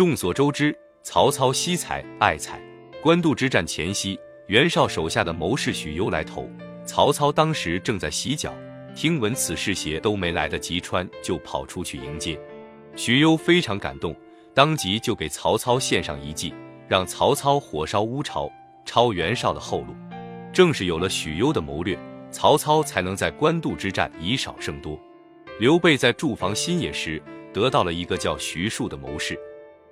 众所周知，曹操惜才爱才。官渡之战前夕，袁绍手下的谋士许攸来投，曹操当时正在洗脚，听闻此事，鞋都没来得及穿，就跑出去迎接。许攸非常感动，当即就给曹操献上一计，让曹操火烧乌巢，抄袁绍的后路。正是有了许攸的谋略，曹操才能在官渡之战以少胜多。刘备在驻防新野时，得到了一个叫徐庶的谋士。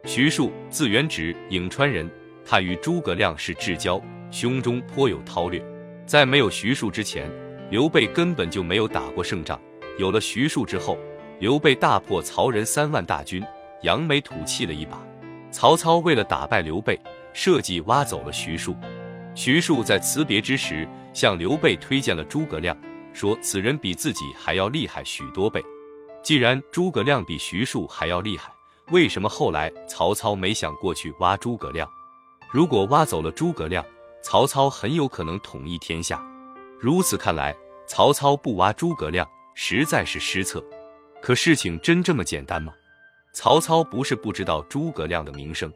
徐庶字元直，颍川人。他与诸葛亮是至交，胸中颇有韬略。在没有徐庶之前，刘备根本就没有打过胜仗。有了徐庶之后，刘备大破曹仁三万大军，扬眉吐气了一把。曹操为了打败刘备，设计挖走了徐庶。徐庶在辞别之时，向刘备推荐了诸葛亮，说此人比自己还要厉害许多倍。既然诸葛亮比徐庶还要厉害，为什么后来曹操没想过去挖诸葛亮？如果挖走了诸葛亮，曹操很有可能统一天下。如此看来，曹操不挖诸葛亮实在是失策。可事情真这么简单吗？曹操不是不知道诸葛亮的名声，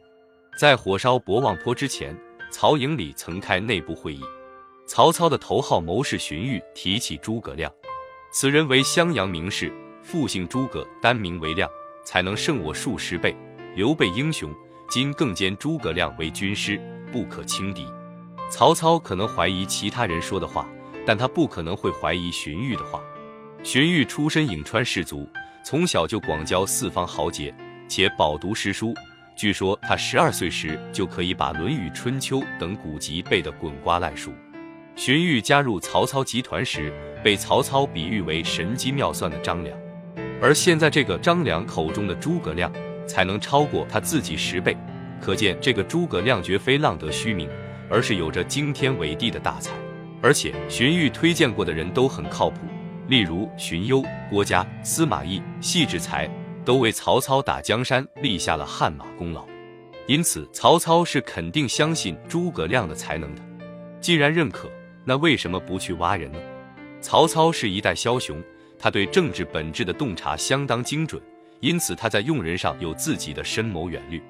在火烧博望坡之前，曹营里曾开内部会议。曹操的头号谋士荀彧提起诸葛亮，此人为襄阳名士，复姓诸葛，单名为亮，才能胜我数十倍。刘备英雄。今更兼诸葛亮为军师，不可轻敌。曹操可能怀疑其他人说的话，但他不可能会怀疑荀彧的话。荀彧出身颍川士族，从小就广交四方豪杰，且饱读诗书。据说他十二岁时就可以把《论语》《春秋》等古籍背得滚瓜烂熟。荀彧加入曹操集团时，被曹操比喻为神机妙算的张良，而现在这个张良口中的诸葛亮。才能超过他自己十倍，可见这个诸葛亮绝非浪得虚名，而是有着惊天伟地的大才。而且荀彧推荐过的人都很靠谱，例如荀攸、郭嘉、司马懿、戏志才，都为曹操打江山立下了汗马功劳。因此，曹操是肯定相信诸葛亮的才能的。既然认可，那为什么不去挖人呢？曹操是一代枭雄，他对政治本质的洞察相当精准。因此，他在用人上有自己的深谋远虑。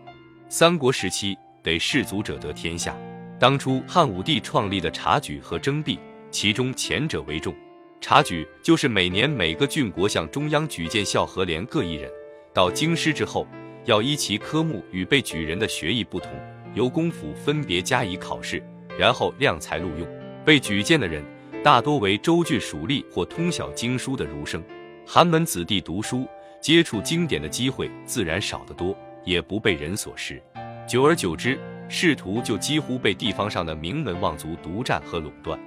三国时期，得士族者得天下。当初汉武帝创立的察举和征辟，其中前者为重。察举就是每年每个郡国向中央举荐校和连各一人，到京师之后，要依其科目与被举人的学艺不同，由公府分别加以考试，然后量才录用。被举荐的人大多为州郡属吏或通晓经书的儒生。寒门子弟读书。接触经典的机会自然少得多，也不被人所识。久而久之，仕途就几乎被地方上的名门望族独占和垄断。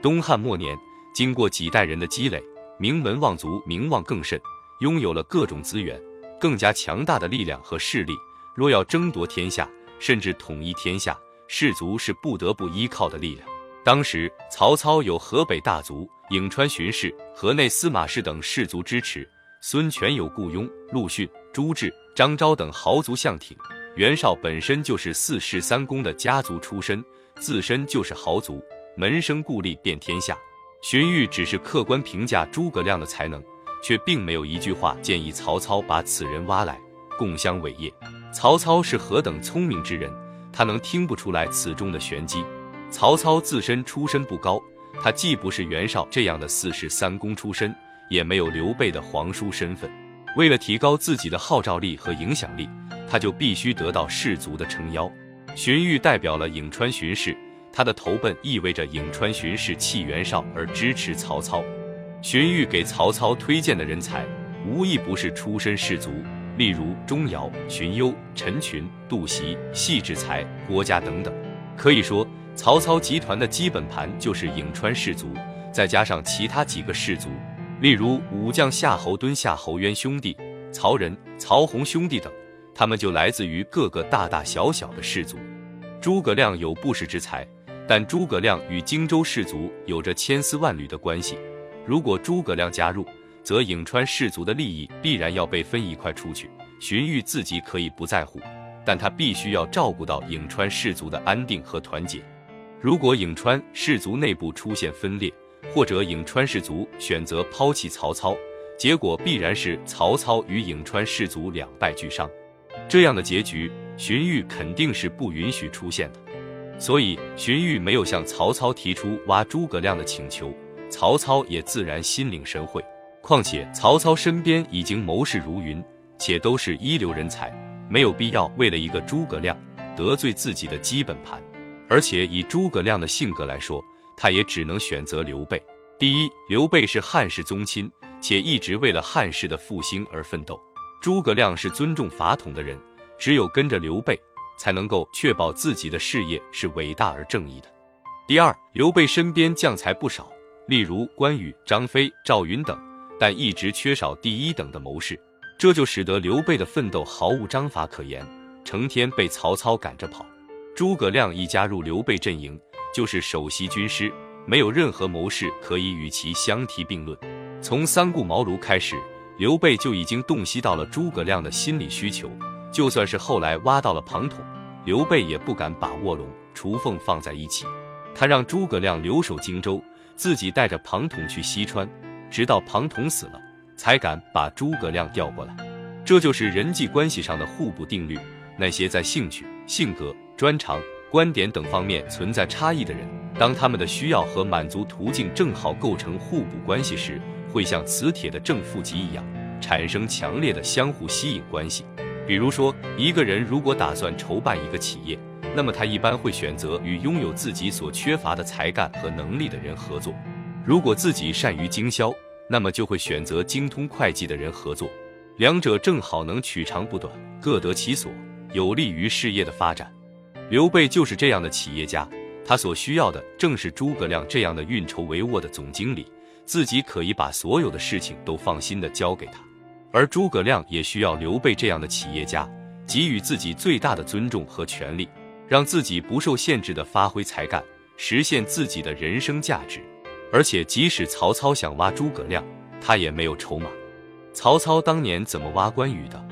东汉末年，经过几代人的积累，名门望族名望更甚，拥有了各种资源，更加强大的力量和势力。若要争夺天下，甚至统一天下，士族是不得不依靠的力量。当时，曹操有河北大族、颍川巡视、河内司马氏等士族支持。孙权有顾雍、陆逊、朱志、张昭等豪族相挺，袁绍本身就是四世三公的家族出身，自身就是豪族，门生故吏遍天下。荀彧只是客观评价诸葛亮的才能，却并没有一句话建议曹操把此人挖来共襄伟业。曹操是何等聪明之人，他能听不出来此中的玄机？曹操自身出身不高，他既不是袁绍这样的四世三公出身。也没有刘备的皇叔身份，为了提高自己的号召力和影响力，他就必须得到士族的撑腰。荀彧代表了颍川巡视，他的投奔意味着颍川巡视弃袁绍而支持曹操。荀彧给曹操推荐的人才，无一不是出身士族，例如钟繇、荀攸、陈群、杜袭、戏志才、郭嘉等等。可以说，曹操集团的基本盘就是颍川氏族，再加上其他几个氏族。例如武将夏侯惇、夏侯渊兄弟、曹仁、曹洪兄弟等，他们就来自于各个大大小小的氏族。诸葛亮有不世之才，但诸葛亮与荆州氏族有着千丝万缕的关系。如果诸葛亮加入，则颍川氏族的利益必然要被分一块出去。荀彧自己可以不在乎，但他必须要照顾到颍川氏族的安定和团结。如果颍川氏族内部出现分裂，或者颍川氏族选择抛弃曹操，结果必然是曹操与颍川氏族两败俱伤。这样的结局，荀彧肯定是不允许出现的。所以，荀彧没有向曹操提出挖诸葛亮的请求，曹操也自然心领神会。况且，曹操身边已经谋士如云，且都是一流人才，没有必要为了一个诸葛亮得罪自己的基本盘。而且，以诸葛亮的性格来说，他也只能选择刘备。第一，刘备是汉室宗亲，且一直为了汉室的复兴而奋斗；诸葛亮是尊重法统的人，只有跟着刘备。才能够确保自己的事业是伟大而正义的。第二，刘备身边将才不少，例如关羽、张飞、赵云等，但一直缺少第一等的谋士，这就使得刘备的奋斗毫无章法可言，成天被曹操赶着跑。诸葛亮一加入刘备阵营，就是首席军师，没有任何谋士可以与其相提并论。从三顾茅庐开始，刘备就已经洞悉到了诸葛亮的心理需求。就算是后来挖到了庞统，刘备也不敢把卧龙、雏凤放在一起。他让诸葛亮留守荆州，自己带着庞统去西川，直到庞统死了，才敢把诸葛亮调过来。这就是人际关系上的互补定律。那些在兴趣、性格、专长、观点等方面存在差异的人，当他们的需要和满足途径正好构成互补关系时，会像磁铁的正负极一样，产生强烈的相互吸引关系。比如说，一个人如果打算筹办一个企业，那么他一般会选择与拥有自己所缺乏的才干和能力的人合作。如果自己善于经销，那么就会选择精通会计的人合作。两者正好能取长补短，各得其所，有利于事业的发展。刘备就是这样的企业家，他所需要的正是诸葛亮这样的运筹帷幄的总经理，自己可以把所有的事情都放心的交给他。而诸葛亮也需要刘备这样的企业家，给予自己最大的尊重和权利，让自己不受限制的发挥才干，实现自己的人生价值。而且，即使曹操想挖诸葛亮，他也没有筹码。曹操当年怎么挖关羽的？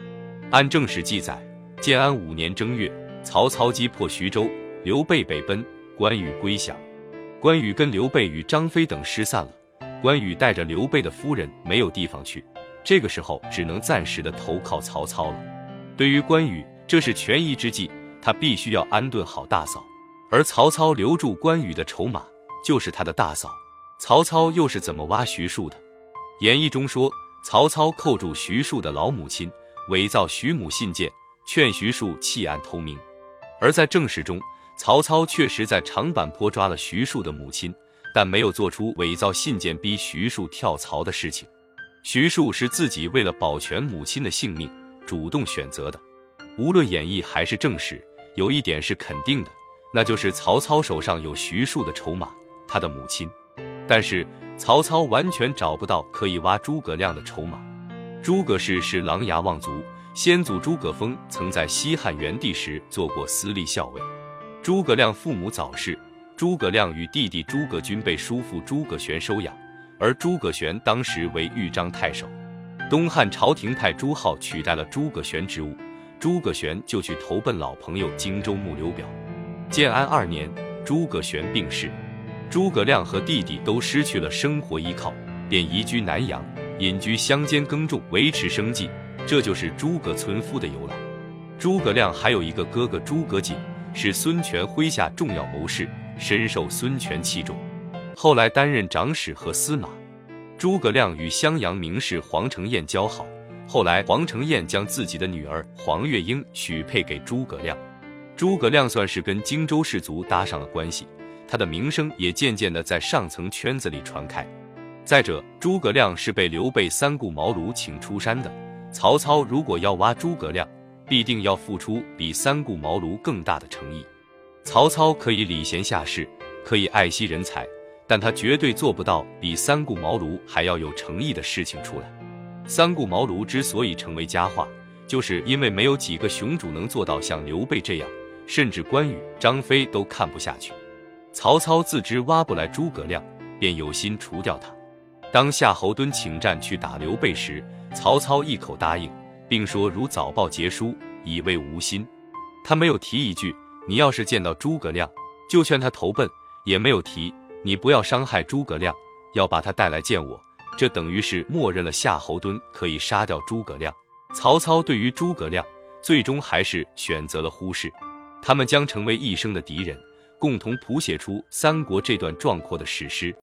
按正史记载，建安五年正月，曹操击破徐州，刘备北奔，关羽归降。关羽跟刘备与张飞等失散了，关羽带着刘备的夫人没有地方去。这个时候只能暂时的投靠曹操了。对于关羽，这是权宜之计，他必须要安顿好大嫂。而曹操留住关羽的筹码就是他的大嫂。曹操又是怎么挖徐庶的？演义中说，曹操扣住徐庶的老母亲，伪造徐母信件，劝徐庶弃暗投明。而在正史中，曹操确实在长坂坡抓了徐庶的母亲，但没有做出伪造信件逼徐庶跳槽的事情。徐庶是自己为了保全母亲的性命主动选择的。无论演义还是正史，有一点是肯定的，那就是曹操手上有徐庶的筹码，他的母亲。但是曹操完全找不到可以挖诸葛亮的筹码。诸葛氏是琅琊望族，先祖诸葛丰曾在西汉元帝时做过私立校尉。诸葛亮父母早逝，诸葛亮与弟弟诸葛均被叔父诸葛玄收养。而诸葛玄当时为豫章太守，东汉朝廷派朱浩取代了诸葛玄职务，诸葛玄就去投奔老朋友荆州牧刘表。建安二年，诸葛玄病逝，诸葛亮和弟弟都失去了生活依靠，便移居南阳，隐居乡间耕种，维持生计。这就是诸葛村夫的由来。诸葛亮还有一个哥哥诸葛瑾，是孙权麾下重要谋士，深受孙权器重。后来担任长史和司马。诸葛亮与襄阳名士黄承彦交好，后来黄承彦将自己的女儿黄月英许配给诸葛亮。诸葛亮算是跟荆州士族搭上了关系，他的名声也渐渐的在上层圈子里传开。再者，诸葛亮是被刘备三顾茅庐请出山的，曹操如果要挖诸葛亮，必定要付出比三顾茅庐更大的诚意。曹操可以礼贤下士，可以爱惜人才。但他绝对做不到比三顾茅庐还要有诚意的事情出来。三顾茅庐之所以成为佳话，就是因为没有几个雄主能做到像刘备这样，甚至关羽、张飞都看不下去。曹操自知挖不来诸葛亮，便有心除掉他。当夏侯惇请战去打刘备时，曹操一口答应，并说如早报捷书，以慰无心。他没有提一句你要是见到诸葛亮，就劝他投奔，也没有提。你不要伤害诸葛亮，要把他带来见我，这等于是默认了夏侯惇可以杀掉诸葛亮。曹操对于诸葛亮最终还是选择了忽视。他们将成为一生的敌人，共同谱写出三国这段壮阔的史诗。